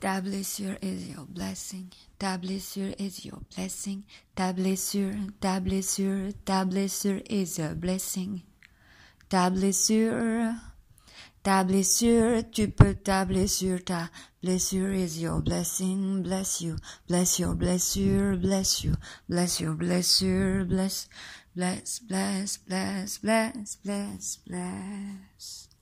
Tablessure is your blessing. Tablessure is your blessing. Ta blessure, tablessure is a blessing. Ta blessure, tu peux tablessure, ta blessure is your blessing. Bless you, bless your blessure, bless you, bless your blessure, bless, bless, bless, bless, bless, bless, bless.